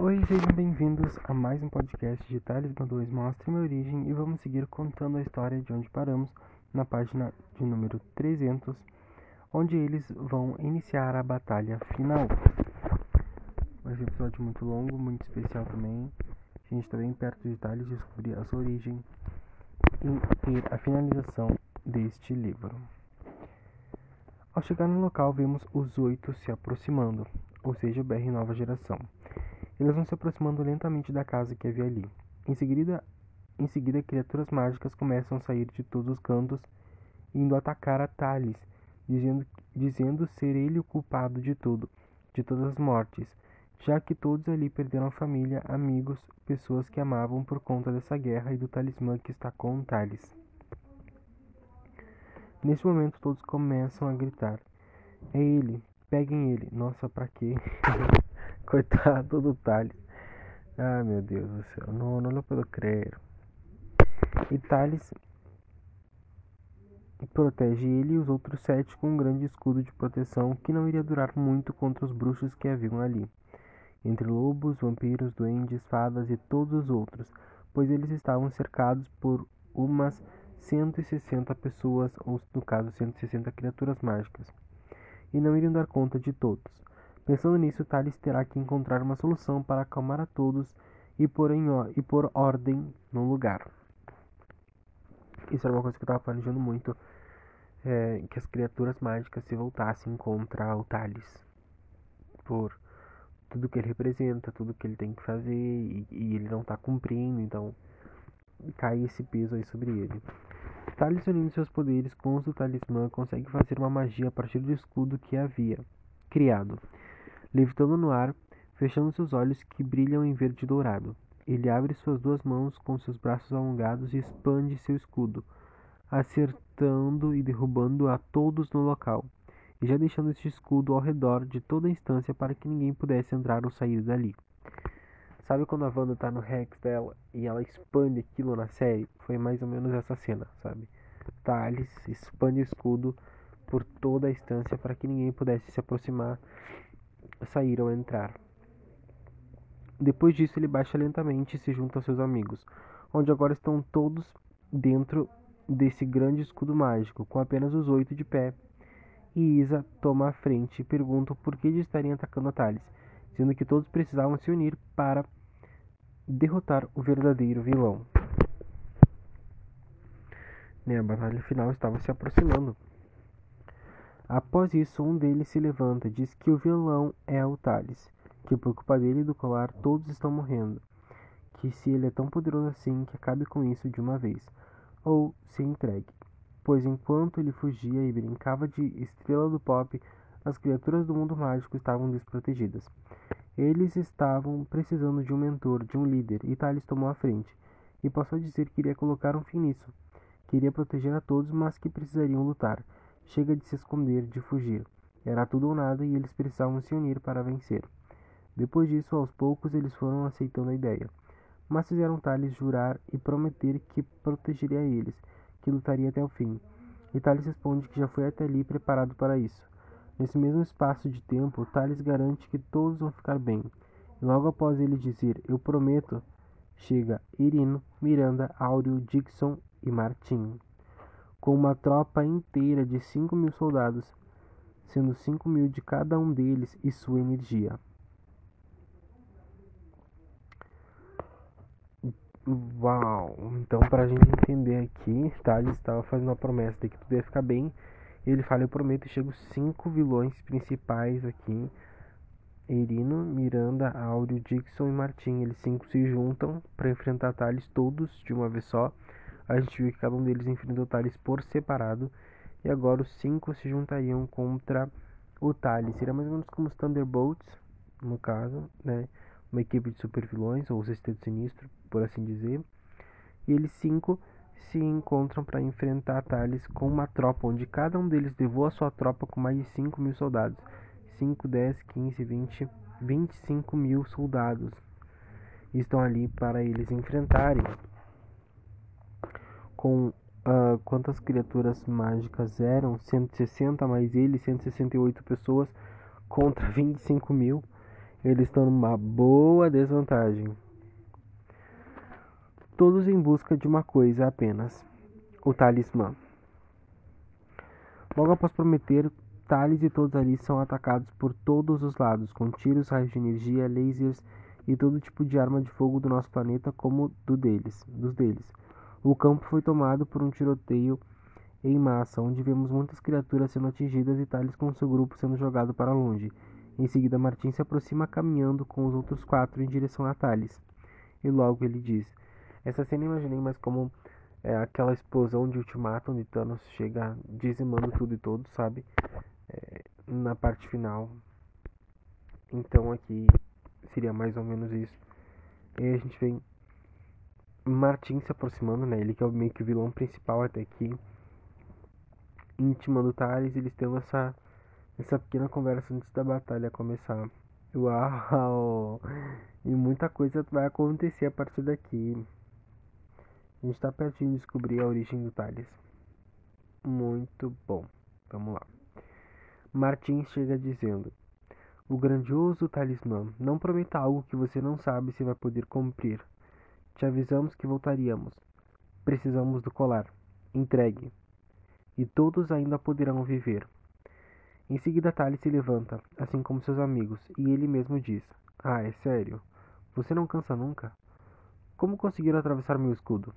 Oi, sejam bem-vindos a mais um podcast de Talismã 2 Mostra Minha Origem e vamos seguir contando a história de onde paramos na página de número 300, onde eles vão iniciar a batalha final. Vai ser um episódio muito longo, muito especial também. A gente está bem perto de Thales descobrir a sua origem e ter a finalização deste livro. Ao chegar no local, vemos os oito se aproximando, ou seja, o BR Nova Geração. Eles vão se aproximando lentamente da casa que havia ali. Em seguida, em seguida, criaturas mágicas começam a sair de todos os cantos, indo atacar a Thales, dizendo, dizendo ser ele o culpado de tudo, de todas as mortes, já que todos ali perderam família, amigos, pessoas que amavam por conta dessa guerra e do talismã que está com Thales. Nesse momento, todos começam a gritar: É ele! Peguem ele! Nossa, pra quê? Coitado do Thales. Ah, meu Deus do céu. Não, não lo puedo creer. E Thales protege ele e os outros sete com um grande escudo de proteção que não iria durar muito contra os bruxos que haviam ali. Entre lobos, vampiros, duendes, fadas e todos os outros, pois eles estavam cercados por umas 160 pessoas, ou no caso 160 criaturas mágicas, e não iriam dar conta de todos. Pensando nisso, Thales terá que encontrar uma solução para acalmar a todos e pôr, em, e pôr ordem no lugar. Isso era uma coisa que eu estava planejando muito, é, que as criaturas mágicas se voltassem contra o Thales. Por tudo que ele representa, tudo que ele tem que fazer e, e ele não está cumprindo, então cai esse peso aí sobre ele. Thales unindo seus poderes com os do talismã consegue fazer uma magia a partir do escudo que havia criado levitando no ar, fechando seus olhos que brilham em verde dourado. Ele abre suas duas mãos com seus braços alongados e expande seu escudo, acertando e derrubando a todos no local, e já deixando este escudo ao redor de toda a instância para que ninguém pudesse entrar ou sair dali. Sabe quando a Wanda tá no Rex dela e ela expande aquilo na série? Foi mais ou menos essa cena, sabe? Thales expande o escudo por toda a instância para que ninguém pudesse se aproximar sair ou entrar. Depois disso, ele baixa lentamente e se junta aos seus amigos, onde agora estão todos dentro desse grande escudo mágico, com apenas os oito de pé. E Isa toma a frente e pergunta por que eles estariam atacando a Thales, dizendo que todos precisavam se unir para derrotar o verdadeiro vilão. Né, a batalha final estava se aproximando. Após isso, um deles se levanta diz que o vilão é o Thales, que por culpa dele e do colar todos estão morrendo, que se ele é tão poderoso assim, que acabe com isso de uma vez, ou se entregue. Pois enquanto ele fugia e brincava de estrela do pop, as criaturas do mundo mágico estavam desprotegidas. Eles estavam precisando de um mentor, de um líder, e Thales tomou a frente, e passou a dizer que iria colocar um fim nisso. Queria proteger a todos, mas que precisariam lutar Chega de se esconder, de fugir. Era tudo ou nada e eles precisavam se unir para vencer. Depois disso, aos poucos, eles foram aceitando a ideia. Mas fizeram Thales jurar e prometer que protegeria eles, que lutaria até o fim. E Thales responde que já foi até ali preparado para isso. Nesse mesmo espaço de tempo, Thales garante que todos vão ficar bem. E logo após ele dizer eu prometo, chega Irino, Miranda, Áureo, Dixon e Martim com uma tropa inteira de cinco mil soldados, sendo cinco mil de cada um deles e sua energia. Uau! Então, para a gente entender aqui, Thales estava fazendo uma promessa de que tudo ia ficar bem. E ele fala: Eu prometo, chego cinco vilões principais aqui: Erino, Miranda, Áureo, Dixon e Martin. Eles cinco se juntam para enfrentar Thales todos de uma vez só a gente viu que cada um deles enfrentou Thales por separado. E agora os cinco se juntariam contra o Thales. Seria mais ou menos como os Thunderbolts, no caso, né? Uma equipe de super vilões, ou Sexteto Sinistro, por assim dizer. E eles cinco se encontram para enfrentar Thales com uma tropa, onde cada um deles levou a sua tropa com mais de 5 mil soldados. 5, 10, 15, 20, 25 mil soldados estão ali para eles enfrentarem com uh, quantas criaturas mágicas eram, 160 mais ele, 168 pessoas contra 25 mil. Eles estão numa boa desvantagem. Todos em busca de uma coisa apenas: o talismã. Logo após prometer, Thales e todos ali são atacados por todos os lados, com tiros, raios de energia, lasers e todo tipo de arma de fogo do nosso planeta como do deles, dos deles. O campo foi tomado por um tiroteio em massa, onde vemos muitas criaturas sendo atingidas e Thales com seu grupo sendo jogado para longe. Em seguida, Martin se aproxima caminhando com os outros quatro em direção a Thales. E logo ele diz: Essa cena imaginei mais como é, aquela explosão de Ultimatum onde Thanos chega dizimando tudo e todos, sabe? É, na parte final. Então aqui seria mais ou menos isso. E a gente vem Martin se aproximando, né? Ele que é meio que o vilão principal até aqui. Intimando Thales, eles têm essa, essa pequena conversa antes da batalha começar. Uau! E muita coisa vai acontecer a partir daqui. A gente tá pertinho de descobrir a origem do Thales. Muito bom. Vamos lá. Martin chega dizendo: O grandioso talismã não prometa algo que você não sabe se vai poder cumprir. Te avisamos que voltaríamos. Precisamos do colar. Entregue. E todos ainda poderão viver. Em seguida, Thales se levanta, assim como seus amigos, e ele mesmo diz: Ah, é sério? Você não cansa nunca? Como conseguiram atravessar meu escudo?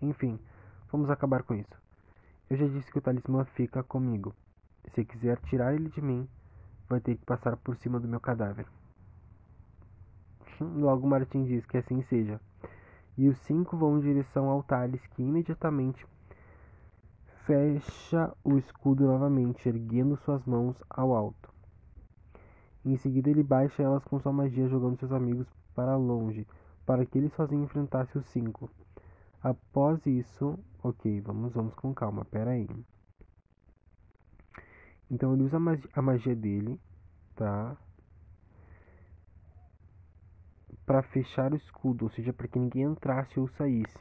Enfim, vamos acabar com isso. Eu já disse que o talismã fica comigo. Se quiser tirar ele de mim, vai ter que passar por cima do meu cadáver. Logo Martim diz que assim seja. E os cinco vão em direção ao Thales, que imediatamente fecha o escudo novamente, erguendo suas mãos ao alto. Em seguida, ele baixa elas com sua magia, jogando seus amigos para longe, para que ele sozinho enfrentasse os cinco. Após isso, ok, vamos, vamos com calma, pera aí. Então ele usa a magia dele, tá? Para fechar o escudo, ou seja, para que ninguém entrasse ou saísse.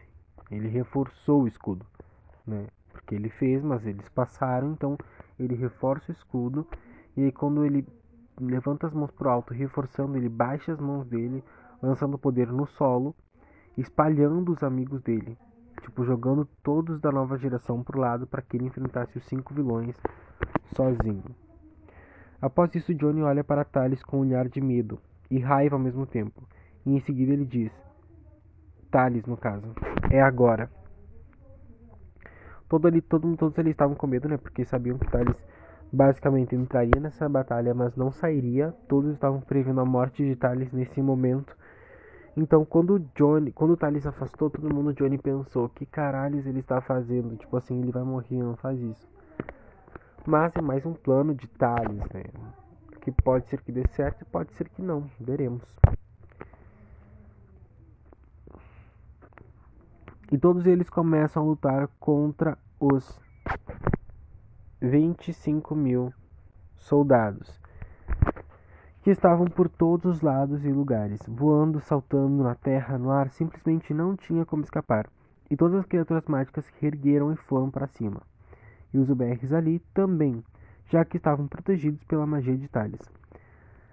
Ele reforçou o escudo, né? Porque ele fez, mas eles passaram, então ele reforça o escudo. E aí quando ele levanta as mãos pro alto, reforçando, ele baixa as mãos dele, lançando o poder no solo, espalhando os amigos dele, tipo jogando todos da nova geração pro lado para que ele enfrentasse os cinco vilões sozinho. Após isso, Johnny olha para Thales com um olhar de medo e raiva ao mesmo tempo. E em seguida ele diz: Thales, no caso, é agora. Todo ali, todo, todos eles estavam com medo, né? Porque sabiam que Thales basicamente entraria nessa batalha, mas não sairia. Todos estavam prevendo a morte de Thales nesse momento. Então, quando Johnny, quando Thales afastou, todo mundo Johnny pensou que caralhos ele está fazendo? Tipo assim, ele vai morrer, não faz isso. Mas é mais um plano de Thales, né? Que pode ser que dê certo pode ser que não. Veremos. E todos eles começam a lutar contra os 25 mil soldados que estavam por todos os lados e lugares, voando, saltando na terra, no ar, simplesmente não tinha como escapar. E todas as criaturas mágicas se ergueram e foram para cima e os UBRs ali também, já que estavam protegidos pela magia de Thales.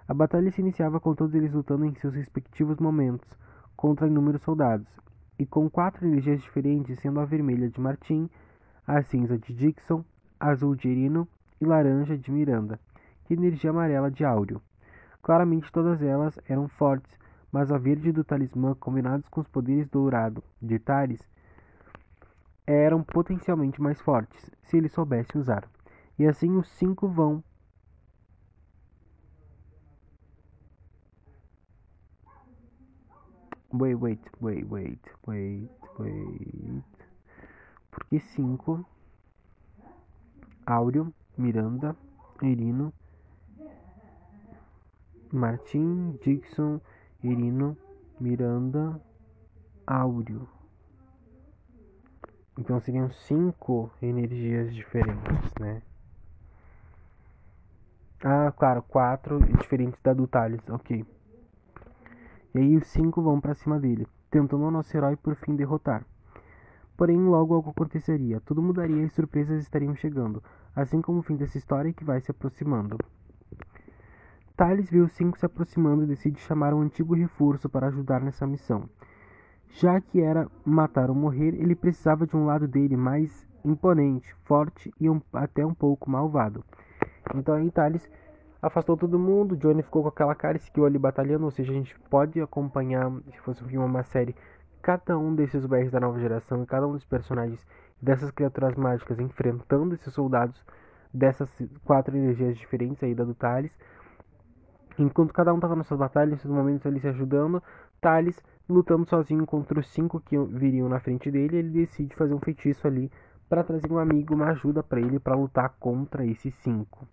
A batalha se iniciava com todos eles lutando em seus respectivos momentos contra inúmeros soldados, e com quatro energias diferentes, sendo a vermelha de Martim, a cinza de Dixon, azul de Irino e laranja de Miranda, e energia amarela de Áureo. Claramente todas elas eram fortes, mas a verde do talismã, combinados com os poderes dourado de Thales, eram potencialmente mais fortes, se ele soubesse usar. E assim os cinco vão Wait, wait, wait, wait, wait, wait. Porque cinco Áureo, Miranda, Irino, Martim, Dixon, Irino, Miranda, Áureo. Então seriam cinco energias diferentes, né? Ah, claro, quatro diferentes da do Thales, ok. E aí os cinco vão para cima dele, tentando o nosso herói por fim derrotar. Porém, logo algo aconteceria, tudo mudaria e surpresas estariam chegando, assim como o fim dessa história que vai se aproximando. Thales vê os cinco se aproximando e decide chamar um antigo reforço para ajudar nessa missão. Já que era matar ou morrer, ele precisava de um lado dele mais imponente, forte e um, até um pouco malvado. Então aí Thales afastou todo mundo, Johnny ficou com aquela cara e seguiu ali batalhando, ou seja, a gente pode acompanhar, se fosse um filme uma série, cada um desses BRs da nova geração cada um dos personagens dessas criaturas mágicas enfrentando esses soldados dessas quatro energias diferentes aí da do Thales. Enquanto cada um estava nas suas batalhas, nesses momentos ali se ajudando, Thales lutando sozinho contra os cinco que viriam na frente dele, ele decide fazer um feitiço ali para trazer um amigo, uma ajuda para ele para lutar contra esses cinco.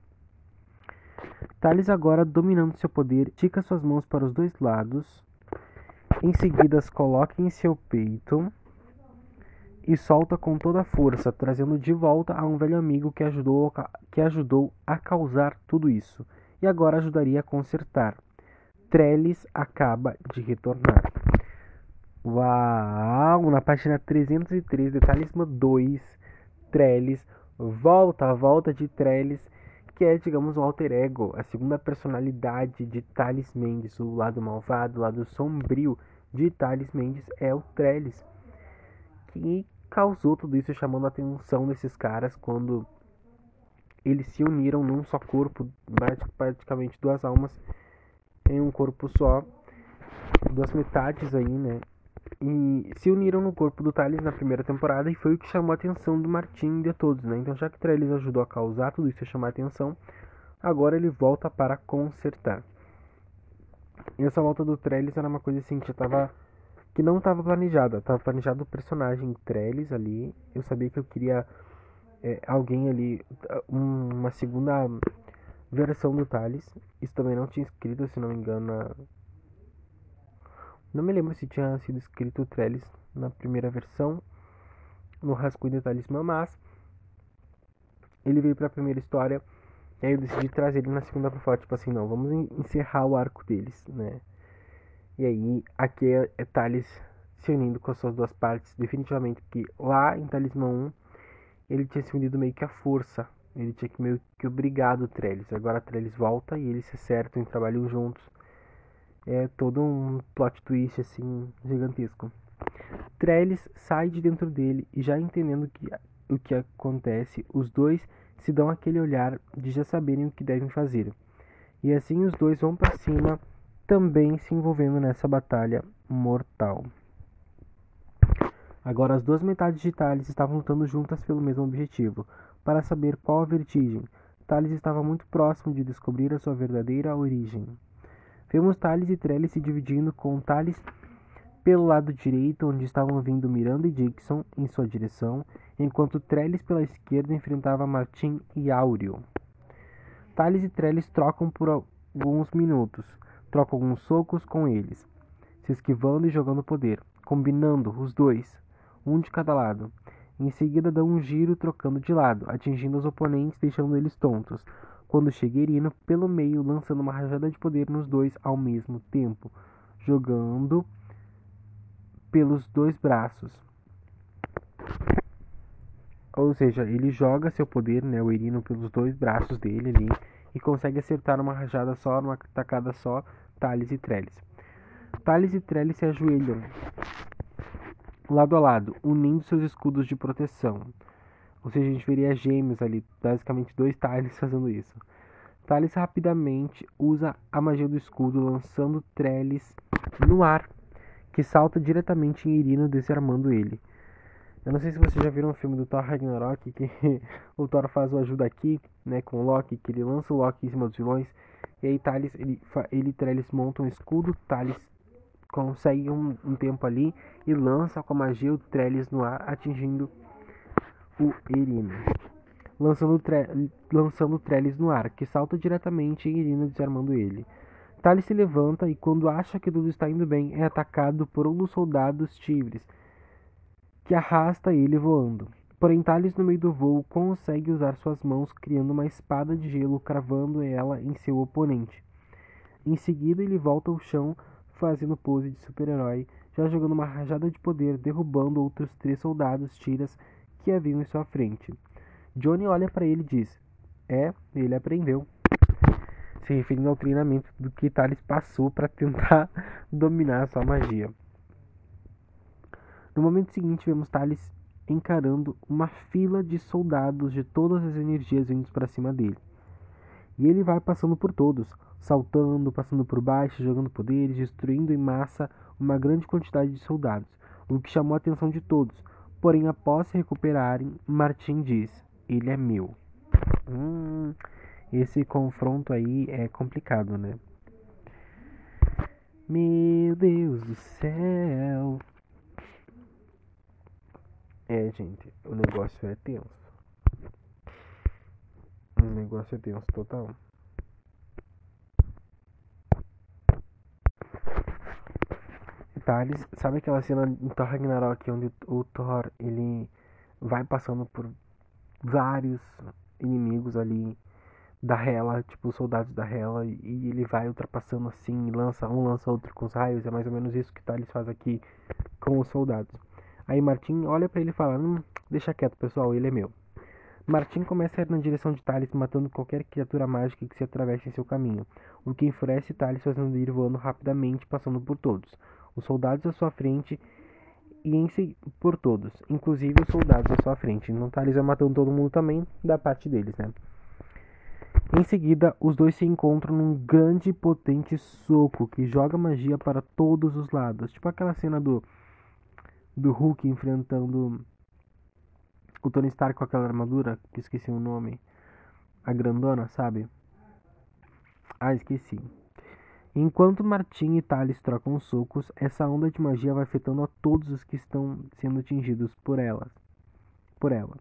Thales agora dominando seu poder, estica suas mãos para os dois lados, em seguida as coloca em seu peito e solta com toda a força, trazendo de volta a um velho amigo que ajudou, que ajudou a causar tudo isso e agora ajudaria a consertar. Trellis acaba de retornar. Uau! Na página 303 de Talismã 2, Trellis volta, a volta de Trellis, que é, digamos, o alter ego, a segunda personalidade de Thales Mendes, o lado malvado, o lado sombrio de Thales Mendes é o Trellis, que causou tudo isso, chamando a atenção desses caras quando eles se uniram num só corpo, praticamente duas almas em um corpo só, duas metades aí, né? E se uniram no corpo do Thales na primeira temporada e foi o que chamou a atenção do Martin e de todos, né? Então, já que Trellis ajudou a causar tudo isso e chamar a atenção, agora ele volta para consertar. E essa volta do Trellis era uma coisa assim que já tava que não estava planejada, estava planejado o personagem Trellis ali. Eu sabia que eu queria é, alguém ali, uma segunda versão do Thales. Isso também não tinha escrito, se não me engano. Na... Não me lembro se tinha sido escrito Trellis na primeira versão, no Rascunho de Talismã, mas ele veio para a primeira história. E aí eu decidi trazer ele na segunda pra falar, tipo assim, não, vamos encerrar o arco deles, né? E aí, aqui é, é Thales se unindo com as suas duas partes, definitivamente, porque lá em Talismã 1 ele tinha se unido meio que à força. Ele tinha que meio que obrigado o Trellis. Agora Trellis volta e eles se acertam e trabalham juntos. É todo um plot twist assim gigantesco. Trellis sai de dentro dele e já entendendo que, o que acontece, os dois se dão aquele olhar de já saberem o que devem fazer. E assim os dois vão para cima, também se envolvendo nessa batalha mortal. Agora as duas metades de Thales estavam lutando juntas pelo mesmo objetivo, para saber qual a vertigem. Thales estava muito próximo de descobrir a sua verdadeira origem. Vemos Thales e Trellis se dividindo, com Thales pelo lado direito, onde estavam vindo Miranda e Dixon em sua direção, enquanto Trellis pela esquerda enfrentava Martin e Áureo. Thales e Trellis trocam por alguns minutos, trocam alguns socos com eles, se esquivando e jogando poder, combinando os dois, um de cada lado. Em seguida dá um giro trocando de lado, atingindo os oponentes, deixando eles tontos. Quando chega Irino pelo meio, lançando uma rajada de poder nos dois ao mesmo tempo, jogando pelos dois braços. Ou seja, ele joga seu poder, né, o Irino, pelos dois braços dele ali e consegue acertar uma rajada só, numa tacada só, Thales e Trellis. Thales e Trellis se ajoelham lado a lado, unindo seus escudos de proteção. Ou seja, a gente veria gêmeos ali, basicamente dois Thales fazendo isso. Thales rapidamente usa a magia do escudo, lançando Trellis no ar, que salta diretamente em Irino, desarmando ele. Eu não sei se vocês já viram o filme do Thor Ragnarok, que o Thor faz o ajuda aqui, né, com o Loki, que ele lança o Loki em cima dos vilões, e aí Thales, ele, ele Trellis montam um escudo, Thales consegue um, um, tempo ali e lança com a magia o Trellis no ar, atingindo o Irino. Lançando, tre lançando Trellis no ar, que salta diretamente em Irino, desarmando ele. Tali se levanta e, quando acha que tudo está indo bem, é atacado por um dos soldados tigres, que arrasta ele voando. Porém, Thales, no meio do voo, consegue usar suas mãos, criando uma espada de gelo, cravando ela em seu oponente. Em seguida, ele volta ao chão, fazendo pose de super-herói, já jogando uma rajada de poder, derrubando outros três soldados tiras que haviam em sua frente. Johnny olha para ele e diz: É, ele aprendeu. se referindo ao treinamento do que Thales passou para tentar dominar sua magia. No momento seguinte, vemos Thales encarando uma fila de soldados de todas as energias vindo para cima dele. E ele vai passando por todos, saltando, passando por baixo, jogando poderes, destruindo em massa uma grande quantidade de soldados, o que chamou a atenção de todos. Porém, após se recuperarem, Martin diz: Ele é meu. Hum, esse confronto aí é complicado, né? Meu Deus do céu. É, gente, o negócio é tenso. O negócio é tenso total. Thales, sabe aquela cena em Thor Ragnarok onde o Thor ele vai passando por vários inimigos ali da Hela, tipo soldados da Hela, e ele vai ultrapassando assim, lança um, lança outro com os raios, é mais ou menos isso que Thales faz aqui com os soldados. Aí Martin olha para ele e fala: hum, deixa quieto, pessoal, ele é meu. Martin começa a ir na direção de Thales, matando qualquer criatura mágica que se atravesse em seu caminho, o que enfurece Thales fazendo ir voando rapidamente, passando por todos. Os soldados à sua frente e em si, por todos, inclusive os soldados à sua frente. Então Thales vai matando todo mundo também, da parte deles, né? Em seguida, os dois se encontram num grande e potente soco que joga magia para todos os lados. Tipo aquela cena do, do Hulk enfrentando o Tony Stark com aquela armadura, que esqueci o nome. A grandona, sabe? Ah, esqueci. Enquanto Martin e Thales trocam socos, essa onda de magia vai afetando a todos os que estão sendo atingidos por elas. Por ela.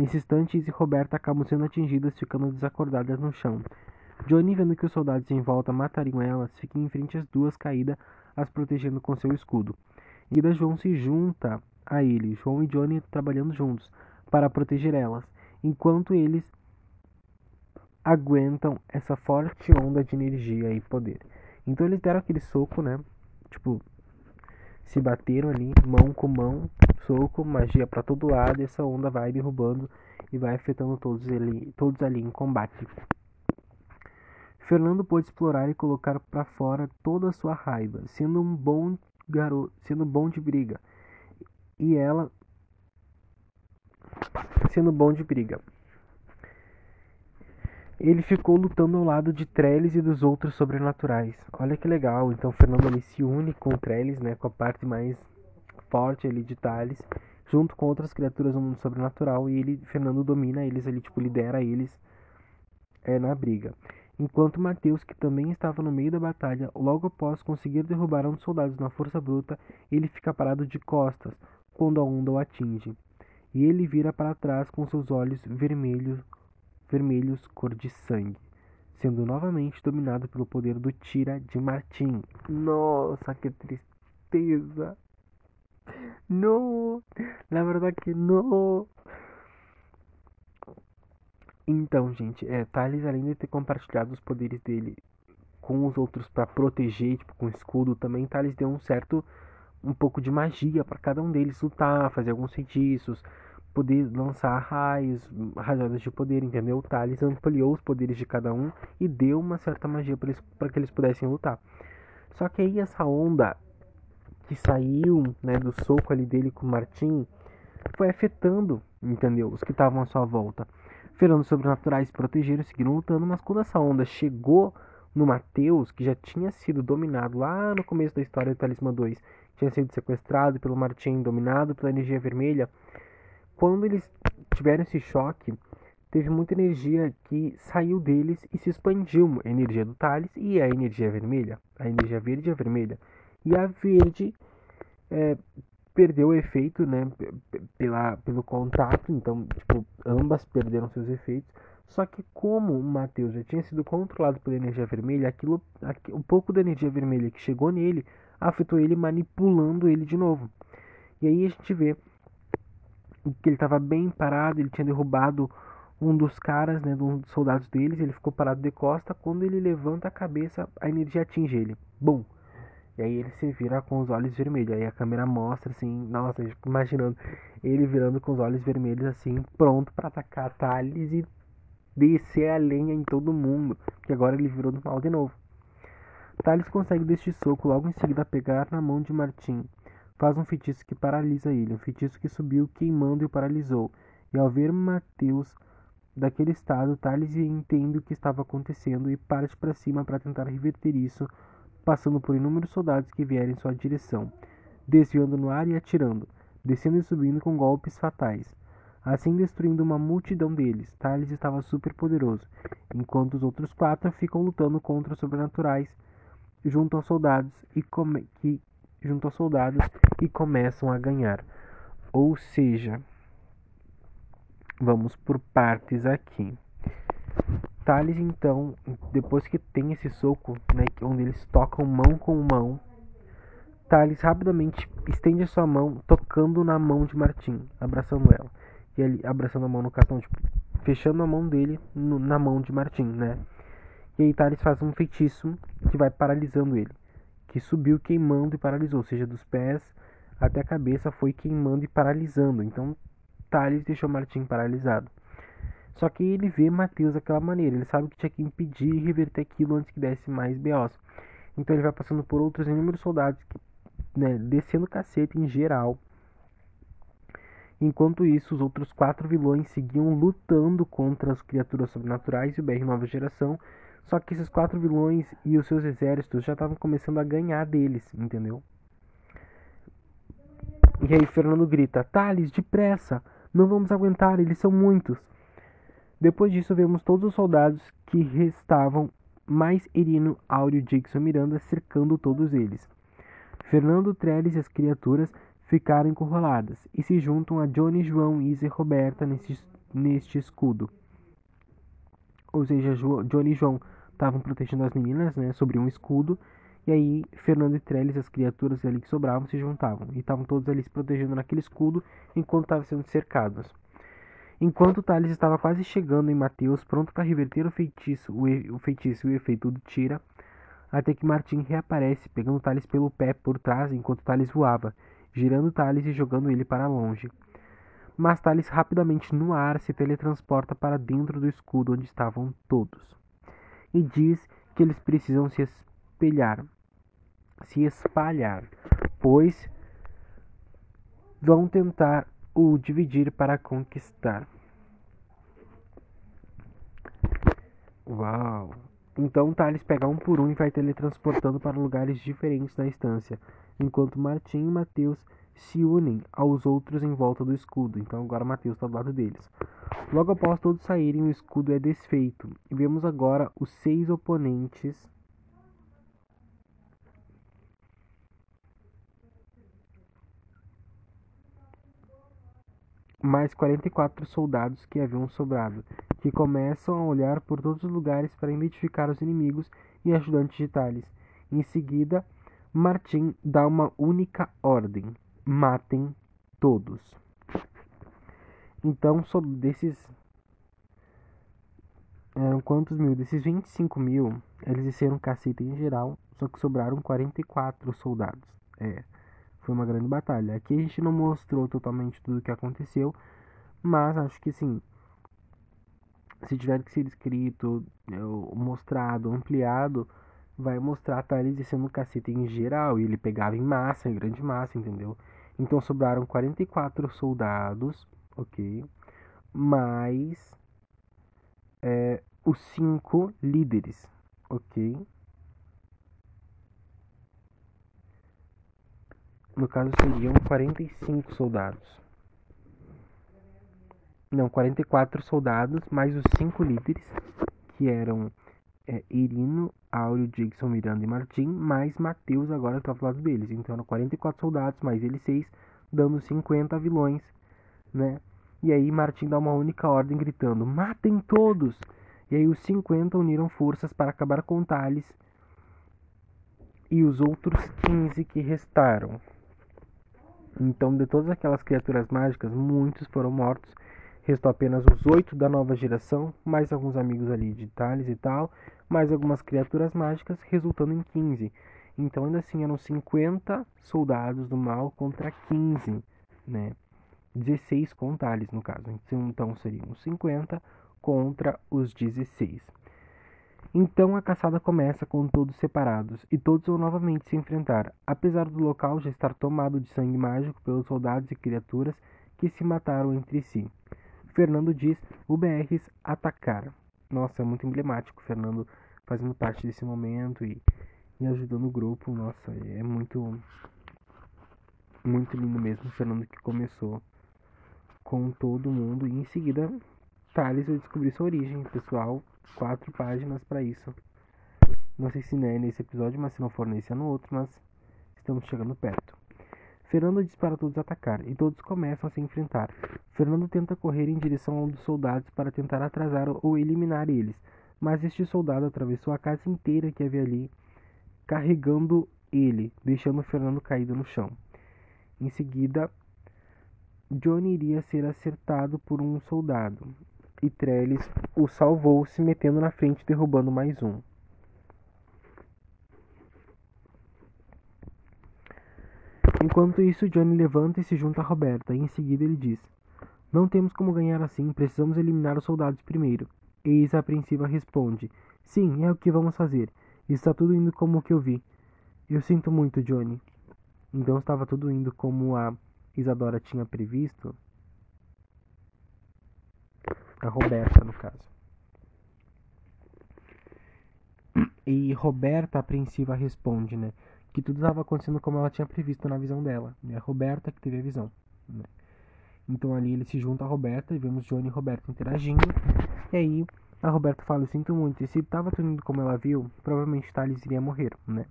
Nesse instante, Izzy e Roberta acabam sendo atingidas, ficando desacordadas no chão. Johnny, vendo que os soldados em volta matariam elas, fica em frente às duas caídas, as protegendo com seu escudo. Seguida, João se junta a ele, João e Johnny trabalhando juntos, para proteger elas, enquanto eles aguentam essa forte onda de energia e poder. Então eles deram aquele soco, né? Tipo, se bateram ali, mão com mão, soco, magia para todo lado, e essa onda vai derrubando e vai afetando todos ali, todos ali em combate. Fernando pôde explorar e colocar para fora toda a sua raiva, sendo um bom garoto, sendo bom de briga. E ela sendo bom de briga. Ele ficou lutando ao lado de Trellis e dos outros sobrenaturais. Olha que legal. Então Fernando ali se une com Trellis, né, com a parte mais forte ali de Thales, junto com outras criaturas do mundo sobrenatural e ele Fernando domina eles ali, tipo lidera eles é na briga. Enquanto Mateus, que também estava no meio da batalha, logo após conseguir derrubar um dos soldados na força bruta, ele fica parado de costas quando a onda o atinge. E ele vira para trás com seus olhos vermelhos, vermelhos cor de sangue, sendo novamente dominado pelo poder do Tira de Martim. Nossa, que tristeza! Não, na verdade que não. Então, gente, é, Thales, além de ter compartilhado os poderes dele com os outros para proteger, tipo, com escudo, também Thales deu um certo, um pouco de magia para cada um deles lutar, fazer alguns feitiços, poder lançar raios, rajadas de poder, entendeu? Thales ampliou os poderes de cada um e deu uma certa magia para que eles pudessem lutar. Só que aí essa onda que saiu né, do soco ali dele com o Martin foi afetando, entendeu? Os que estavam à sua volta. Fernandos sobrenaturais protegeram, seguiram lutando, mas quando essa onda chegou no Mateus, que já tinha sido dominado lá no começo da história do Talismã 2, tinha sido sequestrado pelo Martin, dominado pela energia vermelha, quando eles tiveram esse choque, teve muita energia que saiu deles e se expandiu. A energia do Thales e a energia vermelha. A energia verde e a vermelha. E a verde é, perdeu o efeito, né? Pela, pelo contato. Então, tipo, ambas perderam seus efeitos. Só que como o Mateus já tinha sido controlado pela energia vermelha, aquilo, um pouco da energia vermelha que chegou nele afetou ele manipulando ele de novo. E aí a gente vê que ele estava bem parado, ele tinha derrubado um dos caras, né, um dos soldados deles, ele ficou parado de costa, quando ele levanta a cabeça, a energia atinge ele. Bum! E aí ele se vira com os olhos vermelhos. Aí a câmera mostra assim, nossa, imaginando ele virando com os olhos vermelhos assim, pronto para atacar Thales e descer a lenha em todo mundo, que agora ele virou do mal de novo. Thales consegue deste soco logo em seguida pegar na mão de Martim. Faz um feitiço que paralisa ele, um feitiço que subiu queimando e o paralisou. E ao ver Mateus daquele estado, Thales entende o que estava acontecendo e parte para cima para tentar reverter isso, passando por inúmeros soldados que vierem em sua direção, desviando no ar e atirando, descendo e subindo com golpes fatais assim destruindo uma multidão deles. Thales estava super poderoso, enquanto os outros quatro ficam lutando contra os sobrenaturais junto aos soldados e que junto aos soldados e começam a ganhar. Ou seja, vamos por partes aqui. Thales então, depois que tem esse soco, né, onde eles tocam mão com mão, Thales rapidamente estende a sua mão, tocando na mão de Martim, abraçando ela e ele abraçando a mão no cartão, tipo, fechando a mão dele no, na mão de Martim, né? E aí Thales faz um feitiço que vai paralisando ele, que subiu queimando e paralisou, ou seja, dos pés até a cabeça foi queimando e paralisando. Então Thales deixou Martim paralisado. Só que ele vê Mateus daquela maneira, ele sabe que tinha que impedir e reverter aquilo antes que desse mais BOs. Então ele vai passando por outros inúmeros soldados, né, descendo cacete em geral, Enquanto isso, os outros quatro vilões seguiam lutando contra as criaturas sobrenaturais e o BR Nova Geração. Só que esses quatro vilões e os seus exércitos já estavam começando a ganhar deles, entendeu? E aí Fernando grita: Thales, depressa! Não vamos aguentar, eles são muitos. Depois disso, vemos todos os soldados que restavam, mais Irino, Áureo, Dixon e Miranda cercando todos eles. Fernando, Trellis e as criaturas ficaram encurraladas e se juntam a Johnny, João, Isa e Roberta neste, neste escudo. Ou seja, Johnny e João estavam protegendo as meninas né, sobre um escudo, e aí Fernando e Trellis, as criaturas ali que sobravam, se juntavam. E estavam todos ali se protegendo naquele escudo enquanto estavam sendo cercados. Enquanto Thales estava quase chegando em Mateus, pronto para reverter o feitiço, o, e, o feitiço e o efeito do tira, até que Martim reaparece, pegando Thales pelo pé por trás enquanto Thales voava, girando Thales e jogando ele para longe. Mas Thales rapidamente no ar se teletransporta para dentro do escudo onde estavam todos. E diz que eles precisam se espelhar, se espalhar, pois vão tentar o dividir para conquistar. Uau! Então Thales pega um por um e vai teletransportando para lugares diferentes da instância, enquanto Martim e Mateus se unem aos outros em volta do escudo. Então agora Mateus está do lado deles. Logo após todos saírem, o escudo é desfeito. E vemos agora os seis oponentes. Mais 44 soldados que haviam sobrado, que começam a olhar por todos os lugares para identificar os inimigos e ajudantes de Thales. Em seguida, Martim dá uma única ordem: matem todos. Então, sobre desses. Eram quantos mil? Desses 25 mil, eles desceram caceta em geral, só que sobraram 44 soldados. É, foi uma grande batalha. Aqui a gente não mostrou totalmente tudo o que aconteceu, mas acho que sim. Se tiver que ser escrito, mostrado, ampliado, vai mostrar Thales descendo o cacete em geral. E ele pegava em massa, em grande massa, entendeu? Então sobraram 44 soldados, ok? Mais é, os cinco líderes, ok? No caso seriam 45 soldados. Não, 44 soldados, mais os cinco líderes, que eram é, Irino, Áureo, Dixon, Miranda e Martim, mais Mateus agora estava ao lado deles. Então eram 44 soldados, mais eles 6, dando 50 vilões, né? E aí Martim dá uma única ordem gritando: Matem todos! E aí os 50 uniram forças para acabar com Thales e os outros 15 que restaram. Então, de todas aquelas criaturas mágicas, muitos foram mortos Restou apenas os oito da nova geração, mais alguns amigos ali de Thales e tal, mais algumas criaturas mágicas, resultando em 15. Então ainda assim eram 50 soldados do mal contra 15, né? 16 com Thales no caso. Então seriam 50 contra os 16. Então a caçada começa com todos separados e todos vão novamente se enfrentar, apesar do local já estar tomado de sangue mágico pelos soldados e criaturas que se mataram entre si. Fernando diz: o BRs atacar. Nossa, é muito emblemático, Fernando fazendo parte desse momento e, e ajudando o grupo. Nossa, é muito muito lindo mesmo, Fernando que começou com todo mundo e em seguida Thales vai descobrir sua origem, pessoal. Quatro páginas para isso. Não sei se é nesse episódio, mas se não for nesse é no outro, mas estamos chegando perto. Fernando diz para todos atacar e todos começam a se enfrentar. Fernando tenta correr em direção a um dos soldados para tentar atrasar ou eliminar eles, mas este soldado atravessou a casa inteira que havia ali, carregando ele, deixando Fernando caído no chão. Em seguida, Johnny iria ser acertado por um soldado, e Trellis o salvou, se metendo na frente, derrubando mais um. Enquanto isso, Johnny levanta e se junta a Roberta, e em seguida ele diz: Não temos como ganhar assim, precisamos eliminar os soldados primeiro. Eis a apreensiva responde: Sim, é o que vamos fazer. Está tudo indo como o que eu vi. Eu sinto muito, Johnny. Então estava tudo indo como a Isadora tinha previsto. A Roberta, no caso. E Roberta, apreensiva, responde, né? Que tudo estava acontecendo como ela tinha previsto na visão dela. É a Roberta que teve a visão. Né? Então ali ele se junta a Roberta e vemos Johnny e Roberta interagindo. E aí a Roberta fala, eu sinto muito. E se estava tudo como ela viu, provavelmente Thales iria morrer, né?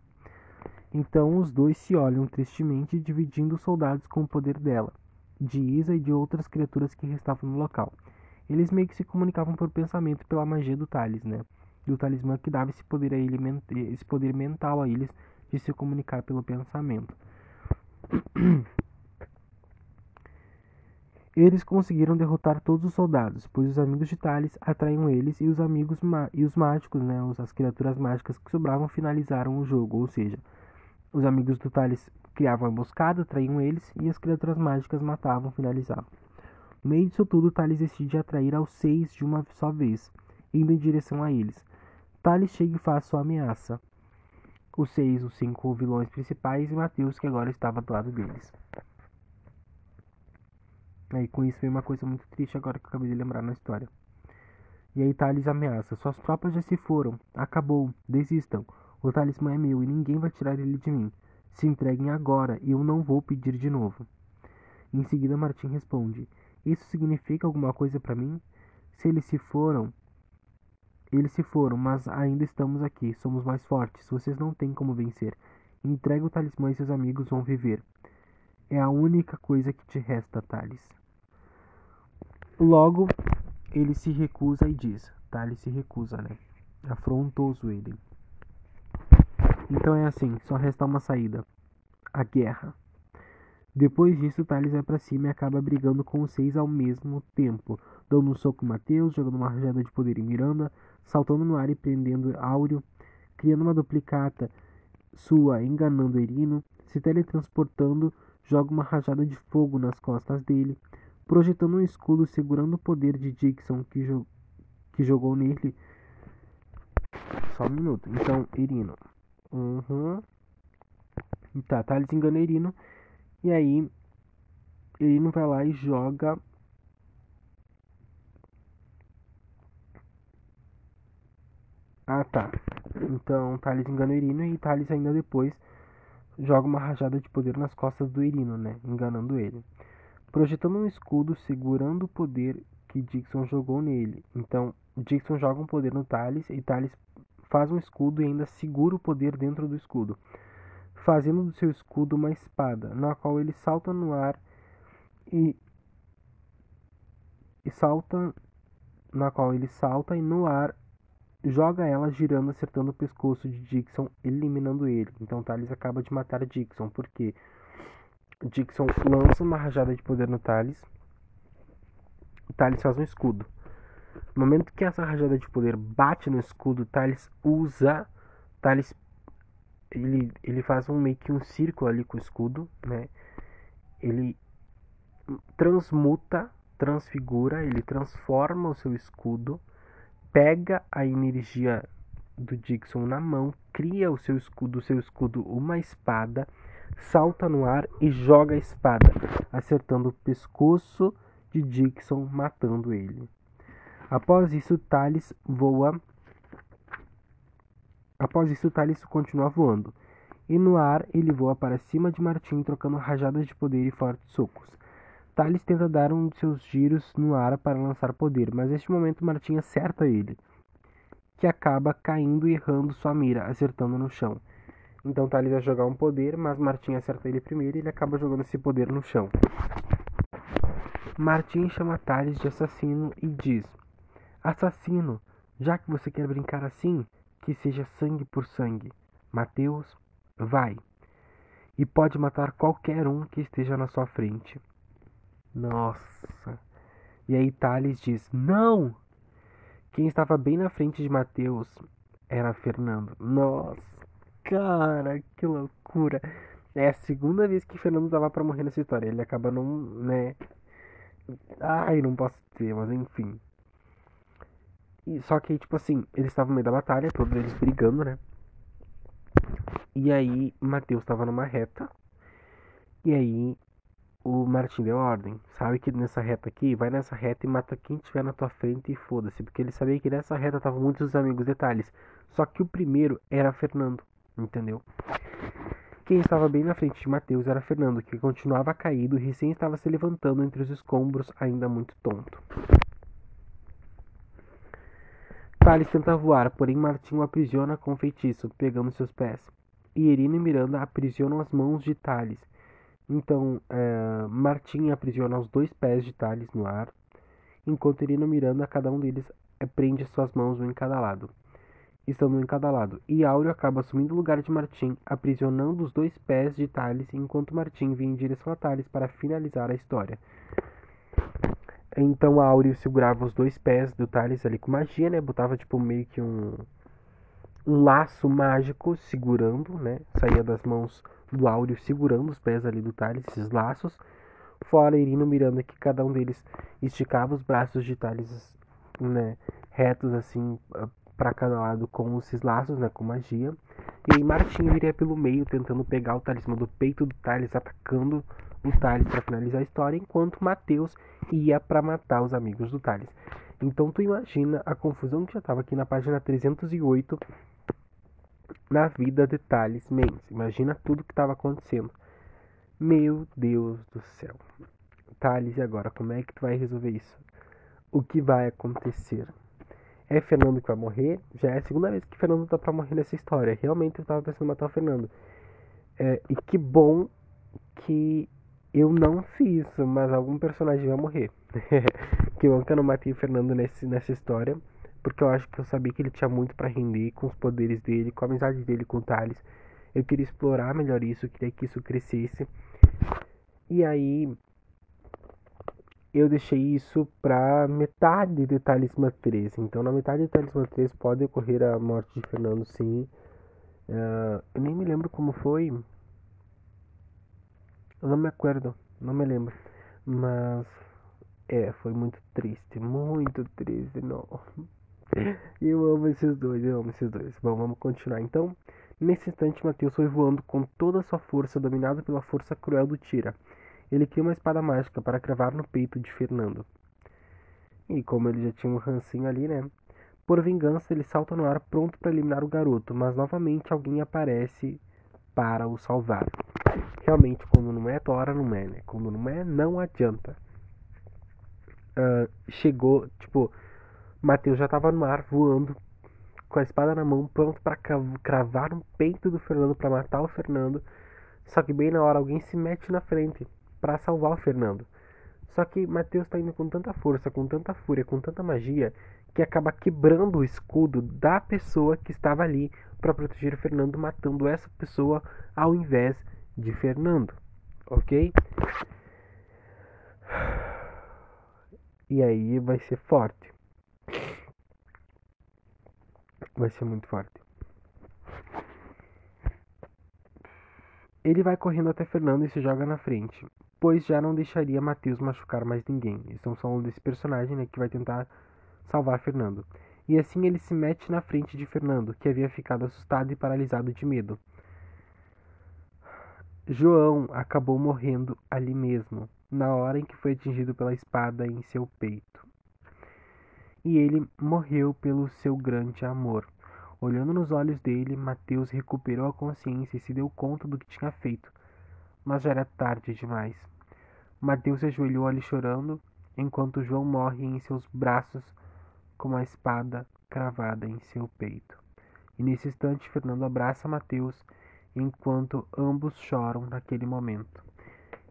Então os dois se olham tristemente, dividindo os soldados com o poder dela, de Isa e de outras criaturas que restavam no local. Eles meio que se comunicavam por pensamento pela magia do Thales, né? Do talismã que dava esse poder, a ele, esse poder mental a eles de se comunicar pelo pensamento. Eles conseguiram derrotar todos os soldados, pois os amigos de Thales atraíam eles e os amigos e os mágicos, né, as criaturas mágicas que sobravam finalizaram o jogo, ou seja, os amigos do Thales criavam emboscada, traíam eles e as criaturas mágicas matavam, finalizavam. No meio disso tudo, Thales decide atrair aos seis de uma só vez, indo em direção a eles. Thales chega e faz sua ameaça. Os seis, os cinco vilões principais e Mateus, que agora estava do lado deles. Aí com isso vem uma coisa muito triste agora que eu acabei de lembrar na história. E aí Thales ameaça: Suas tropas já se foram. Acabou. Desistam. O talismã é meu e ninguém vai tirar ele de mim. Se entreguem agora e eu não vou pedir de novo. Em seguida Martim responde: isso significa alguma coisa para mim? Se eles se foram, eles se foram, mas ainda estamos aqui. Somos mais fortes. Vocês não têm como vencer. Entrega o talismã e seus amigos vão viver. É a única coisa que te resta, Thales. Logo, ele se recusa e diz: Thales se recusa, né? Afrontoso ele. Então é assim: só resta uma saída: a guerra. Depois disso, Thales vai para cima e acaba brigando com os seis ao mesmo tempo, dando um soco em Mateus, jogando uma rajada de poder em Miranda, saltando no ar e prendendo Áureo, criando uma duplicata sua, enganando Erino, se teletransportando, joga uma rajada de fogo nas costas dele, projetando um escudo segurando o poder de Dixon que, jo que jogou nele. Só um minuto. Então, Erino. Uhum. Tá, Thales engana Erino e aí ele não vai lá e joga Ah, tá. Então Thales engana o Irino e Thales ainda depois joga uma rajada de poder nas costas do Irino, né? Enganando ele. Projetando um escudo segurando o poder que Dixon jogou nele. Então, Dixon joga um poder no Thales e Thales faz um escudo e ainda segura o poder dentro do escudo fazendo do seu escudo uma espada, na qual ele salta no ar e, e salta na qual ele salta e no ar joga ela girando, acertando o pescoço de Dixon, eliminando ele. Então Thales acaba de matar Dixon, porque Dixon lança uma rajada de poder no Thales. Thales faz um escudo. No momento que essa rajada de poder bate no escudo, Thales usa, Thales ele, ele faz um meio que um círculo ali com o escudo, né? Ele transmuta transfigura, ele transforma o seu escudo, pega a energia do Dixon na mão, cria o seu escudo, o seu escudo uma espada, salta no ar e joga a espada, acertando o pescoço de Dixon, matando ele. Após isso, Thales voa. Após isso, Thales continua voando. E no ar, ele voa para cima de Martim, trocando rajadas de poder e fortes socos. Thales tenta dar um de seus giros no ar para lançar poder, mas neste momento Martim acerta ele, que acaba caindo e errando sua mira, acertando no chão. Então Thales vai jogar um poder, mas Martim acerta ele primeiro e ele acaba jogando esse poder no chão. Martim chama Thales de assassino e diz: Assassino, já que você quer brincar assim, que seja sangue por sangue. Mateus, vai. E pode matar qualquer um que esteja na sua frente. Nossa. E aí Thales diz: Não! Quem estava bem na frente de Mateus era Fernando. Nossa, cara, que loucura. É a segunda vez que Fernando tava para morrer nessa história. Ele acaba não, né? Ai, não posso dizer, mas enfim. E, só que, tipo assim, eles estavam no meio da batalha, todos eles brigando, né? E aí, Mateus estava numa reta. E aí, o Martin deu ordem. Sabe que nessa reta aqui, vai nessa reta e mata quem tiver na tua frente e foda-se. Porque ele sabia que nessa reta estavam muitos amigos detalhes. Só que o primeiro era Fernando, entendeu? Quem estava bem na frente de Mateus era Fernando, que continuava caído e recém estava se levantando entre os escombros, ainda muito tonto. Thales tenta voar, porém Martim o aprisiona com feitiço, pegando seus pés. E Irina e Miranda aprisionam as mãos de Thales. Então, é, Martim aprisiona os dois pés de Thales no ar, enquanto Irina Miranda, cada um deles é, prende suas mãos um em cada lado estando um em cada lado, e Áureo acaba assumindo o lugar de Martim, aprisionando os dois pés de Thales, enquanto Martim vem em direção a Thales para finalizar a história. Então Áureo segurava os dois pés do Thales ali com magia, né? Botava tipo meio que um, um laço mágico segurando, né? Saía das mãos do Áureo segurando os pés ali do Thales, esses laços. Fora Irino Miranda, que cada um deles esticava os braços de Thales, né? Retos assim, para cada lado com esses laços, né, com magia. E aí Martin iria pelo meio tentando pegar o talismã do peito do Thales, atacando o Thales para finalizar a história, enquanto Mateus ia para matar os amigos do Thales. Então tu imagina a confusão que já estava aqui na página 308 na vida de Thales Mendes. Imagina tudo que estava acontecendo. Meu Deus do céu. Thales, e agora? Como é que tu vai resolver isso? O que vai acontecer? é Fernando que vai morrer. Já é a segunda vez que Fernando tá pra morrer nessa história. Realmente eu tava pensando em matar o Fernando. É, e que bom que eu não fiz, mas algum personagem vai morrer. que bom que eu não matei o Fernando nesse, nessa história. Porque eu acho que eu sabia que ele tinha muito para render com os poderes dele, com a amizade dele com o Thales. Eu queria explorar melhor isso, queria que isso crescesse. E aí, eu deixei isso para metade de Talismã 3. Então, na metade de Talismã 3 pode ocorrer a morte de Fernando, sim. Uh, eu nem me lembro como foi. Eu não me acordo, não me lembro. Mas, é, foi muito triste, muito triste, não. Eu amo esses dois, eu amo esses dois. Bom, vamos continuar. Então, nesse instante, Mateus foi voando com toda a sua força, dominado pela força cruel do Tira. Ele cria uma espada mágica para cravar no peito de Fernando. E como ele já tinha um rancinho ali, né? Por vingança, ele salta no ar pronto para eliminar o garoto, mas novamente alguém aparece para o salvar. Realmente, quando não é Tora, não é, né? Quando não é, não adianta. Uh, chegou, tipo, Mateus já estava no ar voando com a espada na mão, pronto para cravar no peito do Fernando para matar o Fernando. Só que bem na hora alguém se mete na frente para salvar o Fernando. Só que Mateus está indo com tanta força, com tanta fúria, com tanta magia, que acaba quebrando o escudo da pessoa que estava ali para proteger o Fernando, matando essa pessoa ao invés de Fernando. Ok? E aí vai ser forte. Vai ser muito forte. Ele vai correndo até Fernando e se joga na frente pois já não deixaria Mateus machucar mais ninguém. Estamos falando desse personagem né, que vai tentar salvar Fernando. E assim ele se mete na frente de Fernando, que havia ficado assustado e paralisado de medo. João acabou morrendo ali mesmo, na hora em que foi atingido pela espada em seu peito. E ele morreu pelo seu grande amor. Olhando nos olhos dele, Mateus recuperou a consciência e se deu conta do que tinha feito. Mas já era tarde demais. Mateus se ajoelhou ali chorando, enquanto João morre em seus braços com a espada cravada em seu peito. E nesse instante, Fernando abraça Mateus enquanto ambos choram naquele momento.